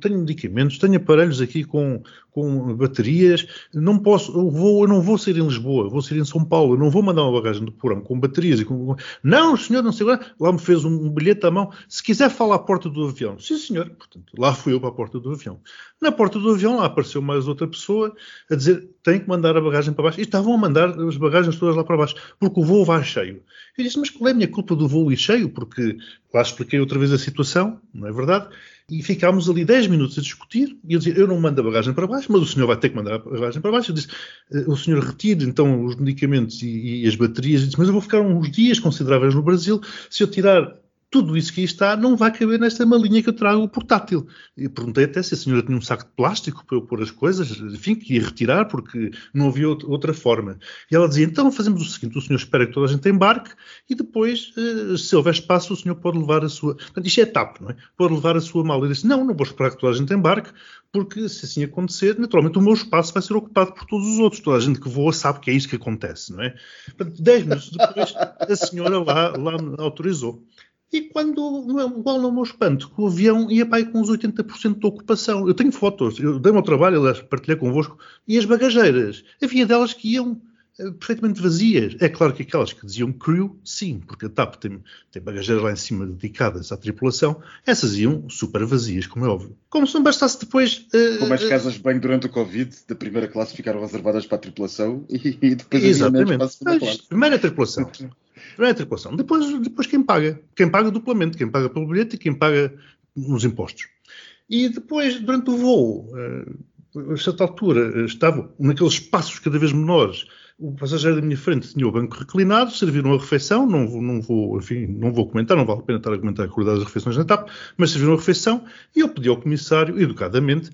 tenho medicamentos, tenho aparelhos aqui com, com baterias, não posso, eu, vou, eu não vou sair em Lisboa, vou sair em São Paulo, eu não vou mandar uma bagagem do porão com baterias e com. Não, senhor, não sei lá, lá me fez um, um bilhete à mão. Se quiser falar à porta do avião, sim, senhor. Portanto, lá fui eu para a porta do avião. Na porta do avião, lá apareceu mais outra pessoa a dizer: tem que mandar a bagagem para baixo. E estavam a mandar as bagagens todas lá para baixo, porque o voo vai cheio. Eu disse: mas qual é a minha culpa do voo ir cheio? Porque lá expliquei outra vez a situação, não é verdade? E ficámos ali 10 minutos a discutir. E eu dizia: eu não mando a bagagem para baixo, mas o senhor vai ter que mandar a bagagem para baixo. Eu disse: "Eh, o senhor retire então os medicamentos e, e as baterias. Eu disse: mas eu vou ficar uns dias consideráveis no Brasil. Se eu tirar tudo isso que aí está não vai caber nesta malinha que eu trago portátil. E perguntei até se a senhora tinha um saco de plástico para eu pôr as coisas, enfim, que ia retirar, porque não havia out- outra forma. E ela dizia, então fazemos o seguinte, o senhor espera que toda a gente embarque e depois, eh, se houver espaço, o senhor pode levar a sua... Portanto, isto é TAP, não é? Pode levar a sua mala. Eu disse, não, não vou esperar que toda a gente embarque, porque se assim acontecer, naturalmente o meu espaço vai ser ocupado por todos os outros. Toda a gente que voa sabe que é isso que acontece, não é? Portanto, 10 minutos depois, a senhora lá, lá me autorizou. E quando, igual no meu espanto, que o avião ia para aí com uns 80% de ocupação. Eu tenho fotos, eu dei-me ao trabalho, aliás, partilhei convosco, e as bagageiras, havia delas que iam perfeitamente vazias. É claro que aquelas que diziam crew, sim, porque a TAP tem, tem bagageiras lá em cima dedicadas à tripulação, essas iam super vazias, como é óbvio. Como se não bastasse depois... eh, Como as eh, casas de banho durante o Covid, da primeira classe ficaram reservadas para a tripulação e, <laughs> e depois Exatamente. para a segunda classe. primeiro é tripulação. <laughs> Primeiro é tripulação. Depois, depois quem paga? Quem paga duplamente. Quem paga pelo bilhete e quem paga nos impostos. E depois, durante o voo, eh, a certa altura, eh, estavam naqueles espaços cada vez menores. O passageiro da minha frente tinha o banco reclinado, serviram a refeição, não vou, não vou, enfim, não vou comentar, não vale a pena estar a comentar a qualidade das refeições na TAP, mas serviram a refeição e eu pedi ao comissário, educadamente,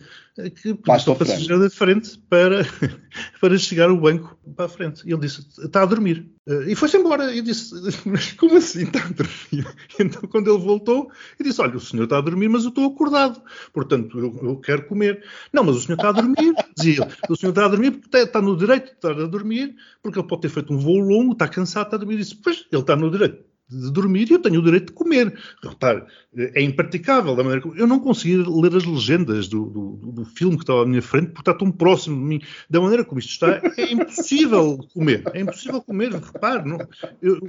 que Basta o frango. passageiro da frente para, <laughs> para chegar o banco para a frente. E ele disse, está a dormir. Eh, E foi-se embora. E disse, <laughs> mas como assim está a dormir? <laughs> Então, quando ele voltou, eu disse, olha, o senhor está a dormir, mas eu estou acordado. Portanto, eu, eu quero comer. Não, mas o senhor está a dormir, dizia ele. O senhor está a dormir porque está, no direito de estar a dormir, porque ele pode ter feito um voo longo, está cansado, está a dormir. Eu disse, pois, ele está no direito de dormir e eu tenho o direito de comer. Repare, é impraticável da maneira como... Eu não consegui ler as legendas do, do, do filme que estava à minha frente porque está tão próximo de mim. Da maneira como isto está, é impossível comer. É impossível comer, repare. Não... Eu-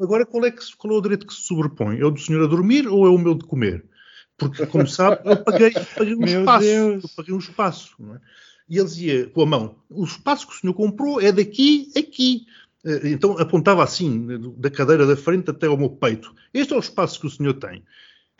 agora, qual é, que, qual é o direito que se sobrepõe? É o do senhor a dormir ou é o meu de comer? Porque, como sabe, eu paguei, paguei um Meu espaço. Deus. Eu paguei um espaço. é? E ele dizia com a mão: o espaço que o senhor comprou é daqui, aqui. Eh, Então apontava assim, da cadeira da frente até ao meu peito. Este é o espaço que o senhor tem.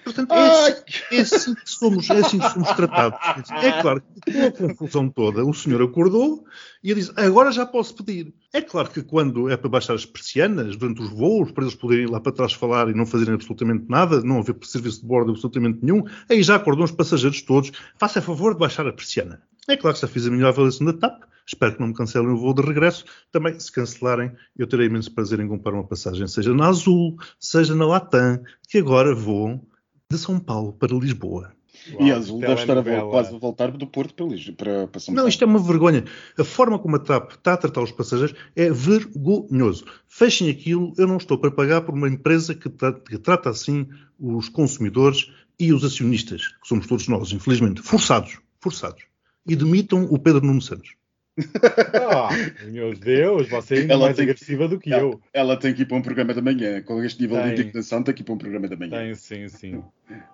Portanto, é assim, é assim que somos, é assim que somos tratados. É claro que com a confusão toda, o senhor acordou e ele disse, agora já posso pedir. É claro que quando é para baixar as persianas, durante os voos, para eles poderem ir lá para trás falar e não fazerem absolutamente nada, não haver serviço de bordo absolutamente nenhum, aí já acordam os passageiros todos, faça a favor de baixar a persiana. É claro que já fiz a minha avaliação da TAP, espero que não me cancelem o voo de regresso. Também, se cancelarem, eu terei imenso prazer em comprar uma passagem, seja na Azul, seja na Latam, que agora voam de São Paulo para Lisboa. E a Azul deve estar a quase a voltar do Porto para, para, para São Não, Paulo. isto é uma vergonha. A forma como a TAP está a tratar os passageiros é vergonhoso. Fechem aquilo, eu não estou para pagar por uma empresa que, tra- que trata assim os consumidores e os acionistas, que somos todos nós, infelizmente, forçados, forçados. E demitam o Pedro Nuno Santos. Ah, meu Deus, você é ainda Ela mais tem que- agressiva do que Ela, eu. ela tem que ir para um programa da manhã. Com este nível Tem. de indignação, tem que ir para um programa da manhã. Tem, sim, sim.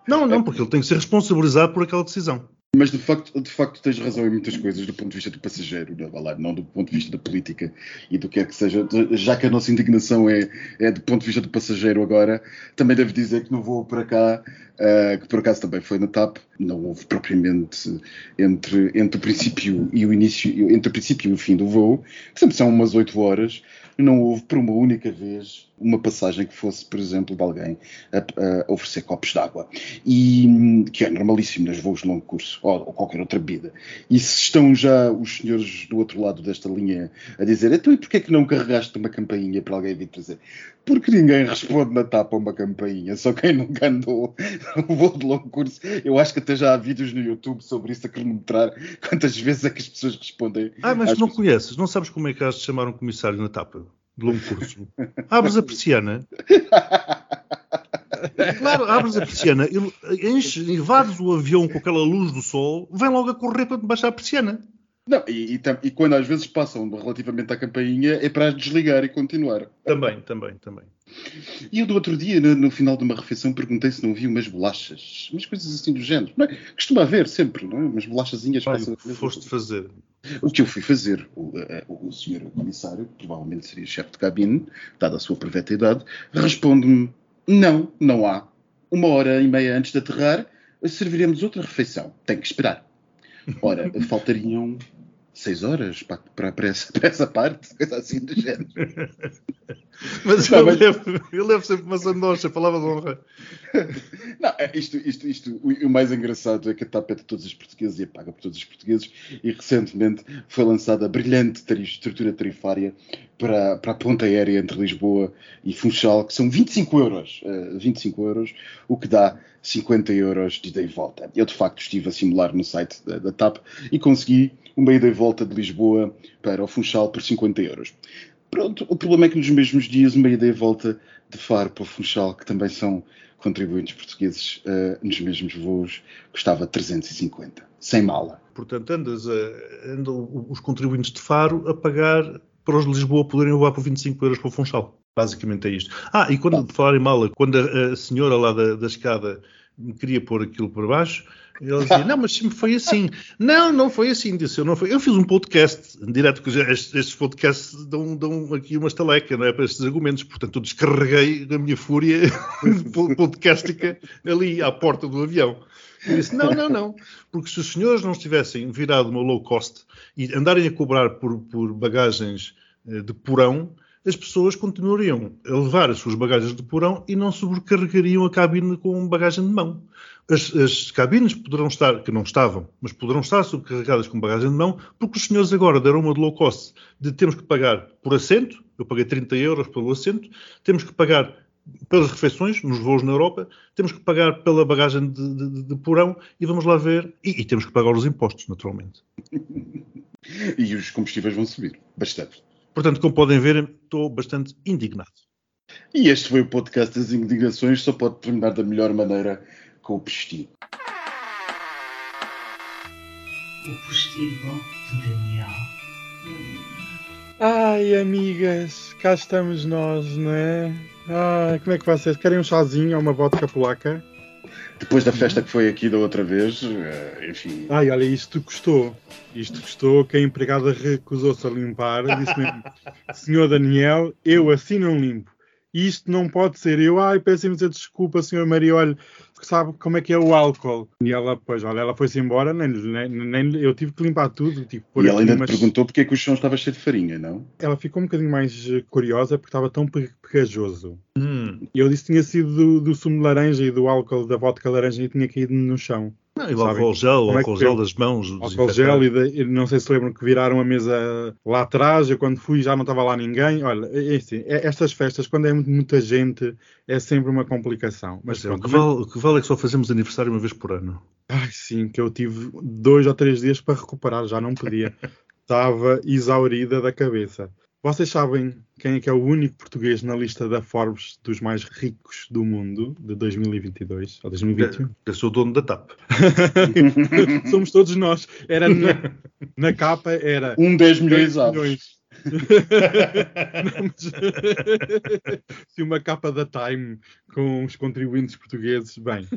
Não, não, porque ele tem que ser responsabilizado por aquela decisão. Mas de facto, de facto tens razão em muitas coisas do ponto de vista do passageiro, não, não do ponto de vista da política e do que quer que seja. Já que a nossa indignação é, é do ponto de vista do passageiro agora, também devo dizer que no voo para cá, ah, que por acaso também foi na TAP, não houve propriamente entre, entre o princípio e o início, entre o princípio e o fim do voo, sempre são umas 8 horas, não houve por uma única vez uma passagem que fosse, por exemplo, de alguém a, a oferecer copos de água. E que é normalíssimo nos voos de longo curso ou, ou qualquer outra bebida. E se estão já os senhores do outro lado desta linha a dizer então e porquê é que não carregaste uma campainha para alguém vir trazer? Porque ninguém <laughs> responde na tapa uma campainha, só quem nunca andou <laughs> no voo de longo curso. Eu acho que até já há vídeos no YouTube sobre isso a cronometrar <laughs> quantas vezes é que as pessoas respondem. Ah, mas não pessoas. conheces, não sabes como é que has de chamar um comissário na tapa de longo curso. <laughs> Abres a persiana. <laughs> Claro, abres a persiana, ele enche, invades o avião com aquela luz do sol, vem logo a correr para baixar a persiana. Não, e, e e quando às vezes passam relativamente à campainha é para as desligar e continuar. Também, também, também. E eu do outro dia, no, no final de uma refeição, perguntei se não havia umas bolachas, umas coisas assim do género. Não é? Costuma haver sempre, não é? Umas bolachazinhas. Passa- o que foste fazer. O que eu fui fazer, o, eh, o senhor comissário, que provavelmente seria chefe de cabine, dada a sua preveta idade, responde-me: não, não há. Uma hora e meia antes de aterrar, serviremos outra refeição. Tem que esperar. Ora, faltariam seis horas para, para, para essa, <laughs> para essa parte, coisa assim do género. <laughs> Mas Não, eu, levo, eu levo sempre uma sandocha, palavra de honra. <laughs> Não, é isto, isto, isto, o, o mais engraçado é que a TAP é de todos os portugueses e é paga por todos os portugueses e recentemente foi lançada a brilhante tarif- estrutura tarifária para, para a ponta aérea entre Lisboa e Funchal, que são 25 euros, eh, 25 euros, o que dá 50 euros de ida e volta. Eu, de facto, estive a simular no site da, da TAP e consegui uma ida e volta de Lisboa para o Funchal por 50 euros. Pronto, o problema é que nos mesmos dias, uma ida e volta de Faro para o Funchal, que também são contribuintes portugueses eh, nos mesmos voos, custava 350, sem mala. Portanto, andas a- andam os contribuintes de Faro a pagar para os de Lisboa poderem levar por 25 euros para o Funchal. Basicamente é isto. Ah, e quando de falar em mala, quando a, a senhora lá da, da escada me queria pôr aquilo por baixo, ela dizia, não, mas sempre foi assim. <laughs> Não, não foi assim, disse eu. Não foi. Eu fiz um podcast direto, já estes, estes podcasts dão, dão aqui uma estaleca, não é, para estes argumentos. Portanto, eu descarreguei a minha fúria <laughs> podcastica ali à porta do avião. Eu disse, não, não, não. Porque se os senhores não estivessem virado uma low cost e andarem a cobrar por, por bagagens eh, de porão, as pessoas continuariam a levar as suas bagagens de porão e não sobrecarregariam a cabine com bagagem de mão. As, as cabines poderão estar, que não estavam, mas poderão estar sobrecarregadas com bagagem de mão, porque os senhores agora deram uma de low cost de temos que pagar por assento, eu paguei 30 euros pelo assento, temos que pagar pelas refeições nos voos na Europa, temos que pagar pela bagagem de, de- de porão e vamos lá ver, e, e temos que pagar os impostos, naturalmente. <laughs> E os combustíveis vão subir, bastante. Portanto, como podem ver, estou bastante indignado. E este foi o podcast das indignações, só pode terminar da melhor maneira com o postigo. O postigo de Daniel. Ai, amigas, cá estamos nós, não é? Ai, como é que vocês querem um chazinho ou uma vodka polaca? Depois da festa que foi aqui da outra vez, eh, enfim, Ai, olha, isto custou. Isto custou que a empregada recusou-se a limpar. Disse mesmo, senhor Daniel, eu assim não limpo. Isto não pode ser. Eu, ai, peço imensa desculpa, senhor Maria, olha, sabe como é que é o álcool? E ela, pois, olha, ela foi-se embora, nem, nem, nem- eu tive que limpar tudo. Pôr e ela ainda umas- te perguntou porque é que o chão estava cheio de farinha, não? Ela ficou um bocadinho mais eh, curiosa porque estava tão pe- pegajoso. Hum. Eu disse que tinha sido do, do sumo de laranja e do álcool da vodka laranja e tinha caído no chão. Não, e o álcool gel, é álcool que gel das mãos. Álcool gel e, de- não sei se lembram que viraram a mesa lá atrás. Eu quando fui já não estava lá ninguém. Olha, é, é assim, estas festas, quando é muita gente, é sempre uma complicação. Mas Mas é, o, pronto, que vale, o que vale é que só fazemos aniversário uma vez por ano. Ai, sim, que eu tive dois ou três dias para recuperar, já não podia. <laughs> Estava exaurida da cabeça. Vocês sabem quem é que é o único português na lista da Forbes dos mais ricos do mundo de 2022 ou 2021? Eu sou o dono da TAP. <laughs> Somos todos nós. Era na, na capa era Um 10 milhões 10 aves. <laughs> milhões. <laughs> Se uma capa da Time com os contribuintes portugueses, bem,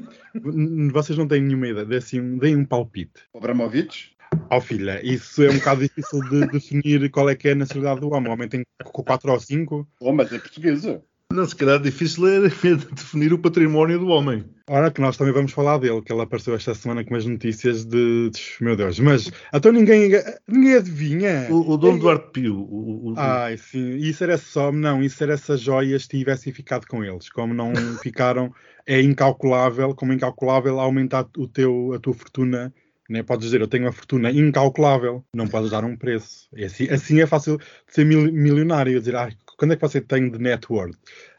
vocês não têm nenhuma ideia, deem deem um palpite. Abramovich? Ó filha, isso é um bocado difícil de definir qual é que é a nacionalidade do homem. O homem tem 4 ou 5. Oh, mas é portuguesa. Não, se calhar difícil é <laughs> definir o património do homem. Ora, que nós também vamos falar dele, que ele apareceu esta semana com umas notícias de. de- Meu Deus, mas então ninguém, ninguém adivinha. O, o Dom Duarte Pio. O, o- o- Ai, sim, isso era só, não, isso era se as joias tivessem ficado com eles. Como não <laughs> ficaram, é incalculável, como é incalculável aumentar o teu, a tua fortuna. Né? Podes dizer, eu tenho uma fortuna incalculável, não podes dar um preço. É assim, assim é fácil de ser mil- milionário, dizer, ah, quando é que você tem de net worth?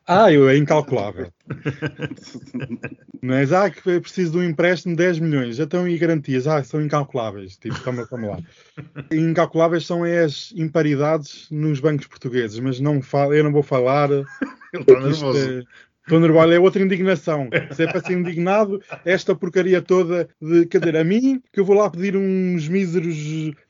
Ah, eu é incalculável. <laughs> Mas, ah, que preciso de um empréstimo de 10 milhões, já estão e garantias, ah, são incalculáveis. Tipo, toma, toma lá. Incalculáveis são as imparidades nos bancos portugueses, mas não falo, eu não vou falar. <laughs> Ele está nervoso. Estou nervoso, é outra indignação. Se é para ser indignado, esta porcaria toda de, quer dizer, a mim, que eu vou lá pedir uns míseros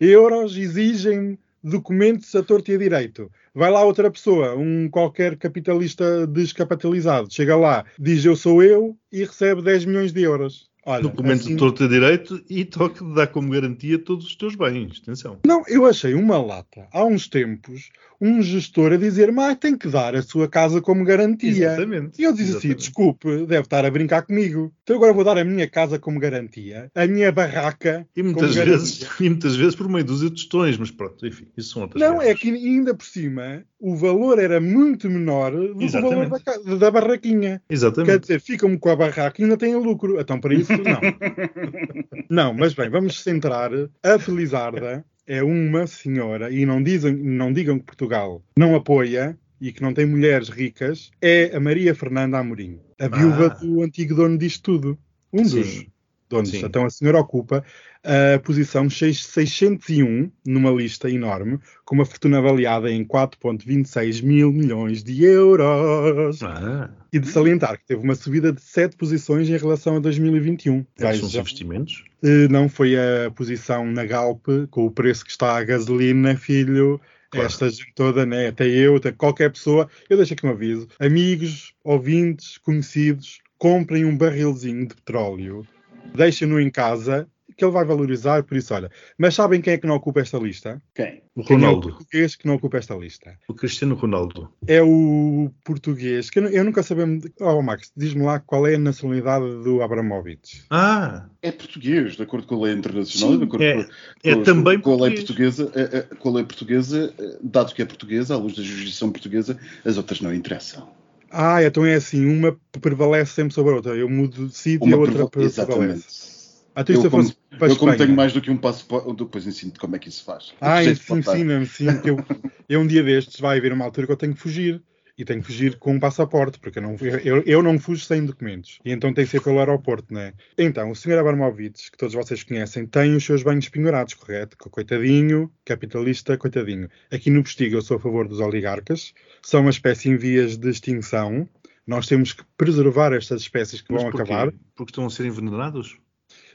euros, exigem documentos a torto e a direito. Vai lá outra pessoa, um qualquer capitalista descapitalizado, chega lá, diz eu sou eu e recebe 10 milhões de euros. Olha, Documento assim- de torto a direito e toque de dar como garantia todos os teus bens. Atenção. Não, eu achei uma lata, há uns tempos, um gestor a dizer, mas tem que dar a sua casa como garantia. Exatamente. E eu disse assim: desculpe, deve estar a brincar comigo. Então agora vou dar a minha casa como garantia, a minha barraca. E muitas, vezes, e muitas vezes por meio de tostões, mas pronto, enfim, isso são outras Não, é guerras. que ainda por cima o valor era muito menor do que o valor da, da barraquinha. Quer Exatamente. dizer, ficam-me com a barraca e ainda têm lucro. Então, para isso, não. <laughs> não, mas bem, vamos centrar. A Felizarda é uma senhora, e não, dizem, não digam que Portugal não apoia e que não tem mulheres ricas, é a Maria Fernanda Amorim, a viúva Ah. do antigo dono disto tudo. Um dos Sim. Donos. Então, a senhora ocupa a posição 6- 601 numa lista enorme, com uma fortuna avaliada em 4,26 mil milhões de euros. Ah, E de salientar que teve uma subida de 7 posições em relação a 2021. esses são investimentos. eh, não foi a posição na Galp, com o preço que está a gasolina, filho. Claro. Esta gente toda, né? até eu, até qualquer pessoa. Eu deixo aqui um aviso: amigos, ouvintes, conhecidos, comprem um barrilzinho de petróleo, deixem-no em casa, que ele vai valorizar. Por isso, olha. Mas sabem quem é que não ocupa esta lista? Quem? O Quem é o Ronaldo. português que não ocupa esta lista? O Cristiano Ronaldo. é o português, que eu, eu nunca sabemos. Oh, Max, diz-me lá qual é a nacionalidade do Abramovich. Ah, É português, de acordo com a lei internacional Sim, e de acordo é- com, é com- também com a lei português. portuguesa, eh, eh, com a lei portuguesa, dado que é portuguesa, à luz da jurisdição portuguesa, as outras não interessam. Ah, então é assim, uma prevalece sempre sobre a outra. Eu mudo de sítio e a outra prevalece. Exatamente. Até se Eu eu para Eu, como tenho mais do que um passaporte, depois ensino-te como é que isso faz. Ah, sim, ensina-me, sim. Que eu, <laughs> eu um dia destes vai haver uma altura que eu tenho que fugir. E tenho que fugir com um passaporte, porque eu não, eu, eu não fujo sem documentos. E então tem que ser pelo aeroporto, né? Então, o Sr. Abramovich, que todos vocês conhecem, tem os seus banhos penhorados, correto? Coitadinho, capitalista, coitadinho. Aqui no Postigo eu sou a favor dos oligarcas. São uma espécie em vias de extinção. Nós temos que preservar estas espécies que mas vão porquê? acabar. Porque estão a ser envenenados?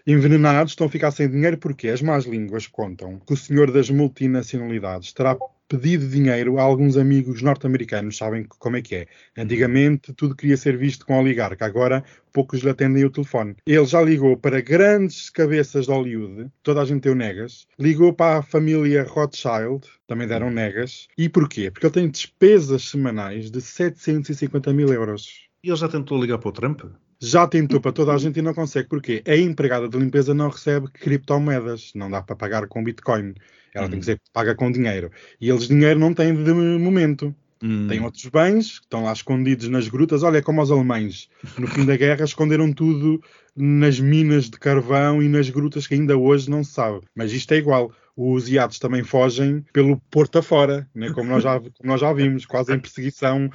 Envenenados estão a ficar sem dinheiro porque as más línguas contam que o senhor das multinacionalidades terá pedido dinheiro a alguns amigos norte-americanos, sabem como é que é. Antigamente tudo queria ser visto com oligarca, agora poucos lhe atendem o telefone. Ele já ligou para grandes cabeças de Hollywood, toda a gente deu negas, ligou para a família Rothschild, também deram negas. E porquê? Porque ele tem despesas semanais de 750 mil euros. E ele já tentou ligar para o Trump? Já tentou para toda a gente e não consegue. Porquê? A empregada de limpeza não recebe criptomoedas. Não dá para pagar com Bitcoin. Ela tem que ser paga com dinheiro. E eles dinheiro não têm de momento. Hum. Têm outros bens que estão lá escondidos nas grutas. Olha, como os alemães. No fim da guerra esconderam tudo nas minas de carvão e nas grutas que ainda hoje não se sabe. Mas isto é igual. Os iates também fogem pelo porto afora, né? como, nós já, <laughs> como nós já vimos, quase em perseguição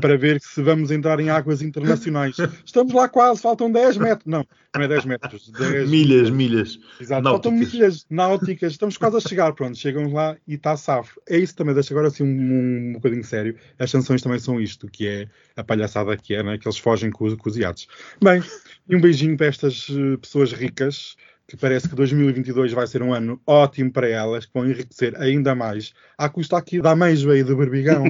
para ver se vamos entrar em águas internacionais. Estamos lá quase, faltam 10 metros. Não, não é 10 metros. 10 <laughs> milhas, milhas. Exato, náuticas. faltam milhas náuticas. Estamos quase a chegar, pronto, chegam lá e está safo. É isso também, deixa agora assim um, um bocadinho sério. As sanções também são isto, que é a palhaçada que é, né? que eles fogem com, os- com os iates. Bem, e um beijinho para estas eh, pessoas ricas, que parece que 2022 vai ser um ano ótimo para elas, que vão enriquecer ainda mais, à custa aqui da ameijoa e do berbigão.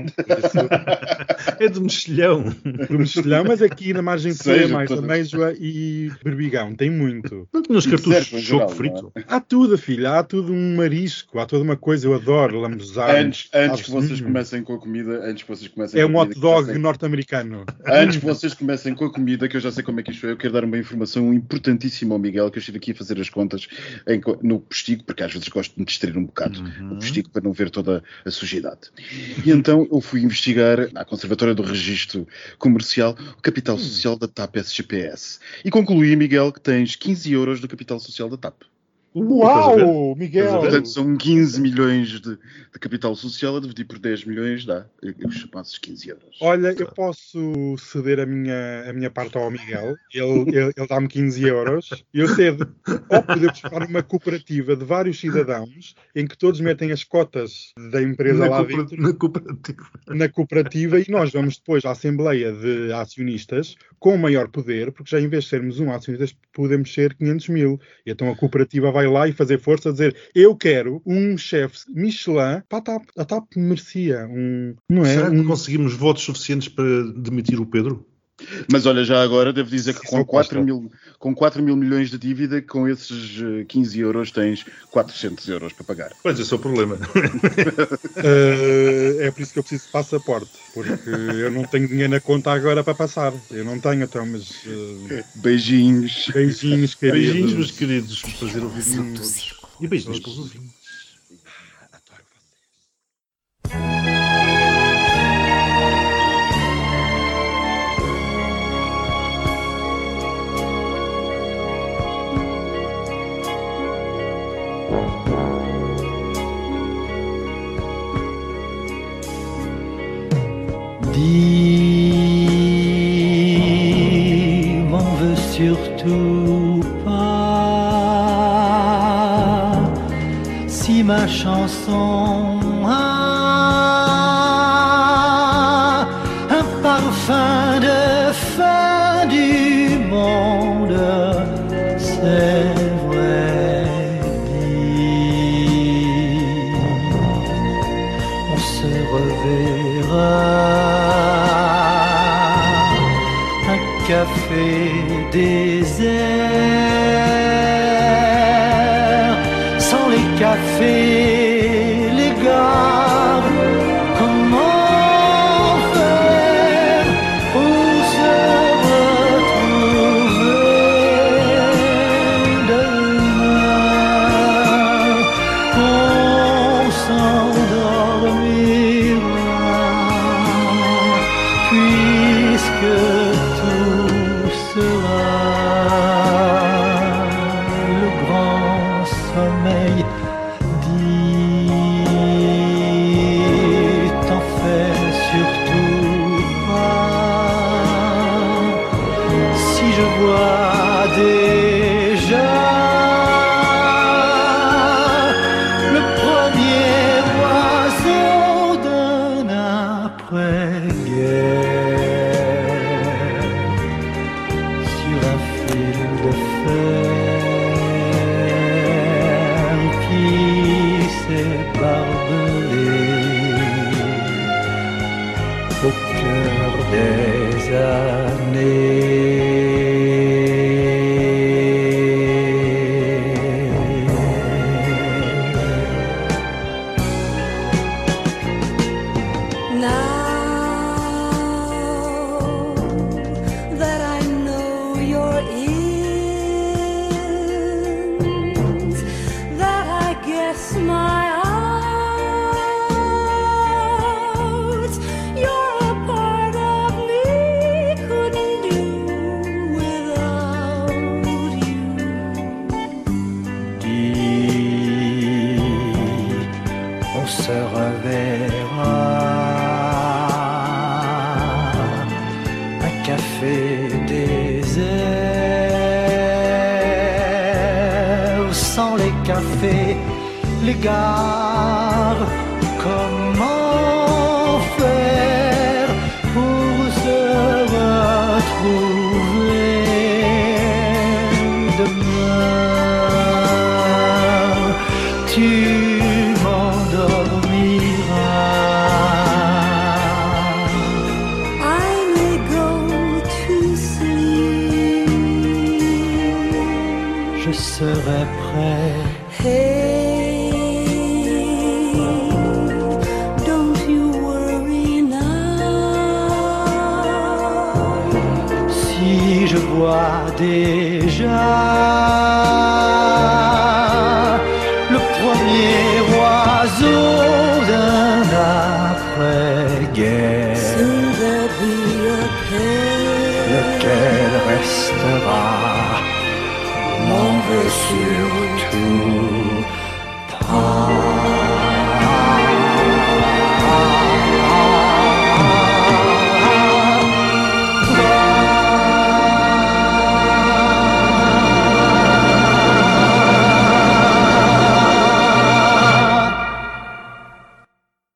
É de mexilhão. Por mexilhão, mas aqui na margem sul é mais todas. ameijoa e berbigão. Tem muito. Não tinha os Isso cartuchos de choco geral, frito. Há tudo, filha. Há tudo um marisco. Há toda uma coisa. Eu adoro lambuzar. Antes, antes que vocês comecem com a comida, antes que vocês comecem É com um a hot dog sei- norte-americano. Antes que vocês comecem com a comida, que eu já sei como é que isto é, eu quero dar uma informação importantíssima ao Miguel, que eu estive aqui a fazer as contas em no postigo, porque às vezes gosto de me distrair um bocado Uhum. no postigo para não ver toda a sujidade. E então eu fui investigar à Conservatória do Registro Comercial o capital Hum. social da TAP SGPS. E concluí, Miguel, que tens 15 euros do capital social da TAP. Uau, Miguel! Portanto, são 15 milhões de, de capital social a dividir por 10 milhões, dá os chamados 15 euros. Olha, eu posso ceder a minha, a minha parte ao Miguel. Ele, ele, ele dá-me 15 euros. Eu cedo. Ou podemos formar uma cooperativa de vários cidadãos em que todos metem as cotas da empresa Na, lá dentro na cooperativa. na cooperativa e nós vamos depois à Assembleia de Acionistas com maior poder, porque já em vez de sermos um acionista, podemos ser 500 mil. E então a cooperativa vai lá e fazer força a dizer eu quero um chefe Michelin para a TAP. A TAP merecia um... Não é? Será que Um- conseguimos votos suficientes para demitir o Pedro? Mas olha, já agora devo dizer que com eu 4 gosto. mil, com 4 mil milhões de dívida, com esses eh, 15 euros tens 400 euros para pagar. Pois, esse é o problema. <laughs> Eh, é por isso que eu preciso de passaporte, porque eu não tenho dinheiro na conta agora para passar. Eu não tenho, então, mas eh, Beijinhos. beijinhos, queridos. Beijinhos, meus queridos. Prazer ouvir-vos. E beijinhos para os ouvintes. Dis, m'en veux surtout pas. Si ma chanson fait des ailes. se reverra. Un café désert sans les cafés, les gars? day.